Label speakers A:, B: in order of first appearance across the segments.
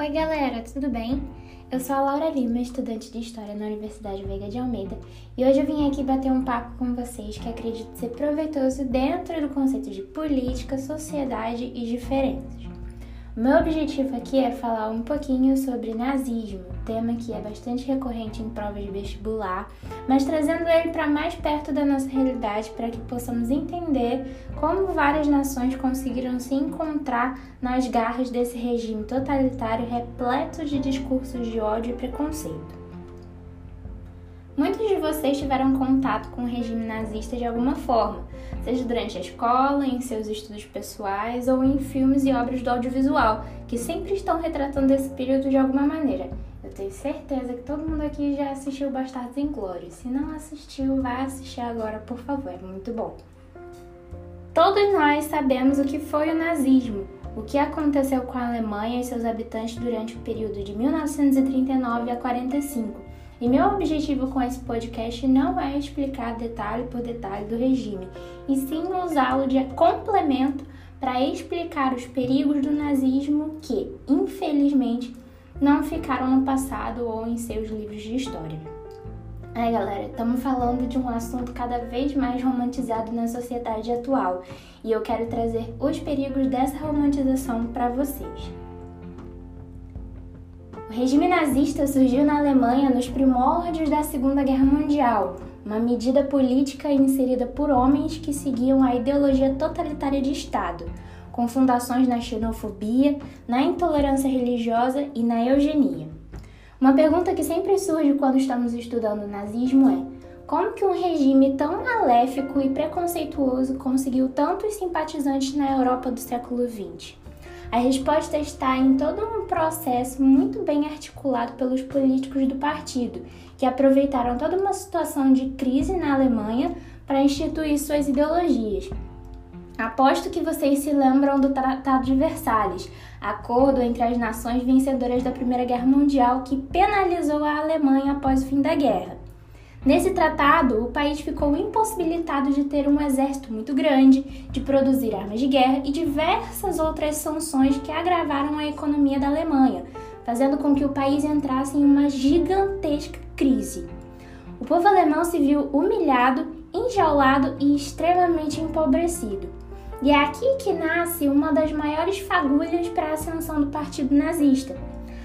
A: Oi, galera, tudo bem? Eu sou a Laura Lima, estudante de História na Universidade Veiga de Almeida, e hoje eu vim aqui bater um papo com vocês que acredito ser proveitoso dentro do conceito de política, sociedade e diferenças. Meu objetivo aqui é falar um pouquinho sobre nazismo, tema que é bastante recorrente em provas de vestibular, mas trazendo ele para mais perto da nossa realidade para que possamos entender como várias nações conseguiram se encontrar nas garras desse regime totalitário repleto de discursos de ódio e preconceito. Muitos de vocês tiveram contato com o regime nazista de alguma forma, seja durante a escola, em seus estudos pessoais ou em filmes e obras do audiovisual, que sempre estão retratando esse período de alguma maneira. Eu tenho certeza que todo mundo aqui já assistiu Bastardos Inglórios. Se não assistiu, vai assistir agora, por favor, é muito bom. Todos nós sabemos o que foi o nazismo, o que aconteceu com a Alemanha e seus habitantes durante o período de 1939 a 45 e meu objetivo com esse podcast não é explicar detalhe por detalhe do regime, e sim usá-lo de complemento para explicar os perigos do nazismo que, infelizmente, não ficaram no passado ou em seus livros de história. É, galera, estamos falando de um assunto cada vez mais romantizado na sociedade atual e eu quero trazer os perigos dessa romantização para vocês. O regime nazista surgiu na Alemanha nos primórdios da Segunda Guerra Mundial, uma medida política inserida por homens que seguiam a ideologia totalitária de Estado, com fundações na xenofobia, na intolerância religiosa e na eugenia. Uma pergunta que sempre surge quando estamos estudando o nazismo é: como que um regime tão maléfico e preconceituoso conseguiu tantos simpatizantes na Europa do século XX? A resposta está em todo um processo muito bem articulado pelos políticos do partido, que aproveitaram toda uma situação de crise na Alemanha para instituir suas ideologias. Aposto que vocês se lembram do Tratado de Versalhes, acordo entre as nações vencedoras da Primeira Guerra Mundial que penalizou a Alemanha após o fim da guerra. Nesse tratado, o país ficou impossibilitado de ter um exército muito grande, de produzir armas de guerra e diversas outras sanções que agravaram a economia da Alemanha, fazendo com que o país entrasse em uma gigantesca crise. O povo alemão se viu humilhado, enjaulado e extremamente empobrecido. E é aqui que nasce uma das maiores fagulhas para a ascensão do partido nazista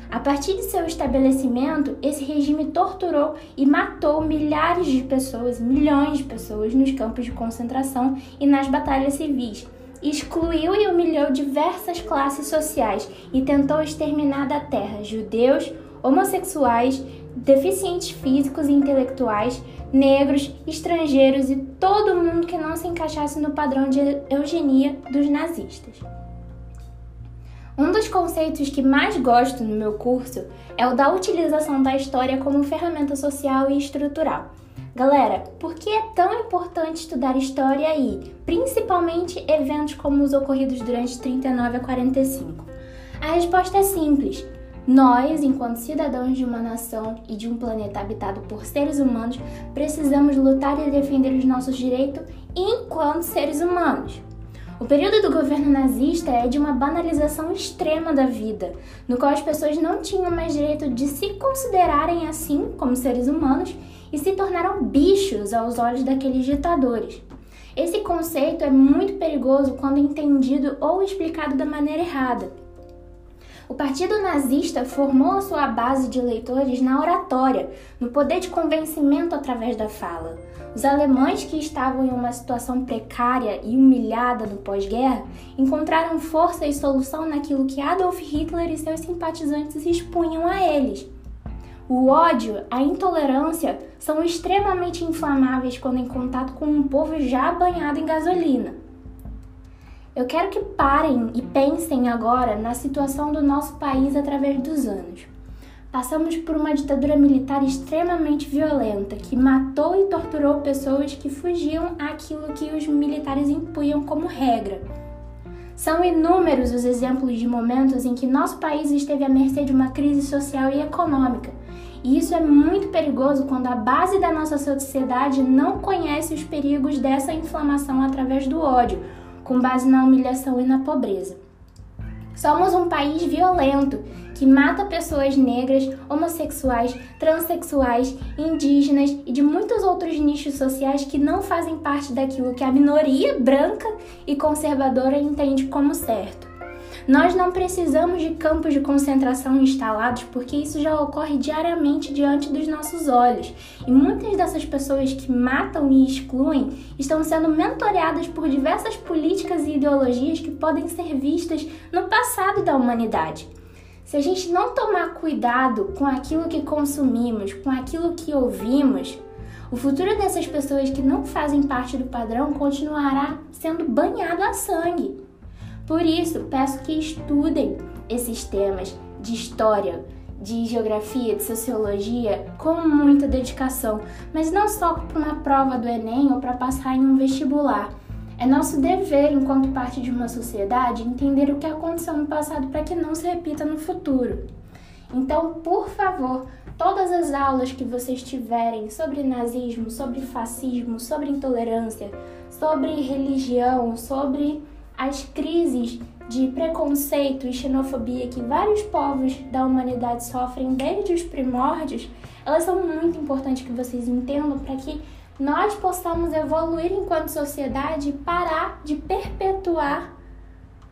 A: a partir de seu estabelecimento, esse regime torturou e matou milhares de pessoas, milhões de pessoas nos campos de concentração e nas batalhas civis. Excluiu e humilhou diversas classes sociais e tentou exterminar da terra judeus, homossexuais, deficientes físicos e intelectuais, negros, estrangeiros e todo mundo que não se encaixasse no padrão de eugenia dos nazistas. Um dos conceitos que mais gosto no meu curso é o da utilização da história como ferramenta social e estrutural. Galera, por que é tão importante estudar história e, principalmente, eventos como os ocorridos durante 39 a 45? A resposta é simples. Nós, enquanto cidadãos de uma nação e de um planeta habitado por seres humanos, precisamos lutar e defender os nossos direitos enquanto seres humanos. O período do governo nazista é de uma banalização extrema da vida, no qual as pessoas não tinham mais direito de se considerarem assim como seres humanos e se tornaram bichos aos olhos daqueles ditadores. Esse conceito é muito perigoso quando entendido ou explicado da maneira errada. O partido nazista formou sua base de eleitores na oratória, no poder de convencimento através da fala. Os alemães que estavam em uma situação precária e humilhada no pós-guerra encontraram força e solução naquilo que Adolf Hitler e seus simpatizantes expunham a eles. O ódio, a intolerância são extremamente inflamáveis quando em contato com um povo já banhado em gasolina. Eu quero que parem e pensem agora na situação do nosso país através dos anos. Passamos por uma ditadura militar extremamente violenta que matou e torturou pessoas que fugiam àquilo que os militares impunham como regra. São inúmeros os exemplos de momentos em que nosso país esteve à mercê de uma crise social e econômica. E isso é muito perigoso quando a base da nossa sociedade não conhece os perigos dessa inflamação através do ódio com base na humilhação e na pobreza. Somos um país violento que mata pessoas negras, homossexuais, transexuais, indígenas e de muitos outros nichos sociais que não fazem parte daquilo que a minoria branca e conservadora entende como certo. Nós não precisamos de campos de concentração instalados porque isso já ocorre diariamente diante dos nossos olhos. E muitas dessas pessoas que matam e excluem estão sendo mentoreadas por diversas políticas e ideologias que podem ser vistas no passado da humanidade. Se a gente não tomar cuidado com aquilo que consumimos, com aquilo que ouvimos, o futuro dessas pessoas que não fazem parte do padrão continuará sendo banhado a sangue. Por isso, peço que estudem esses temas de história, de geografia, de sociologia com muita dedicação, mas não só para uma prova do Enem ou para passar em um vestibular. É nosso dever, enquanto parte de uma sociedade, entender o que aconteceu no passado para que não se repita no futuro. Então, por favor, todas as aulas que vocês tiverem sobre nazismo, sobre fascismo, sobre intolerância, sobre religião, sobre as crises de preconceito e xenofobia que vários povos da humanidade sofrem desde os primórdios, elas são muito importantes que vocês entendam para que nós possamos evoluir enquanto sociedade e parar de perpetuar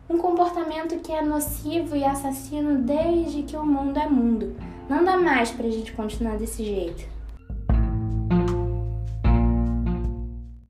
A: um comportamento que é nocivo e assassino desde que o mundo é mundo. Não dá mais para a gente continuar desse jeito.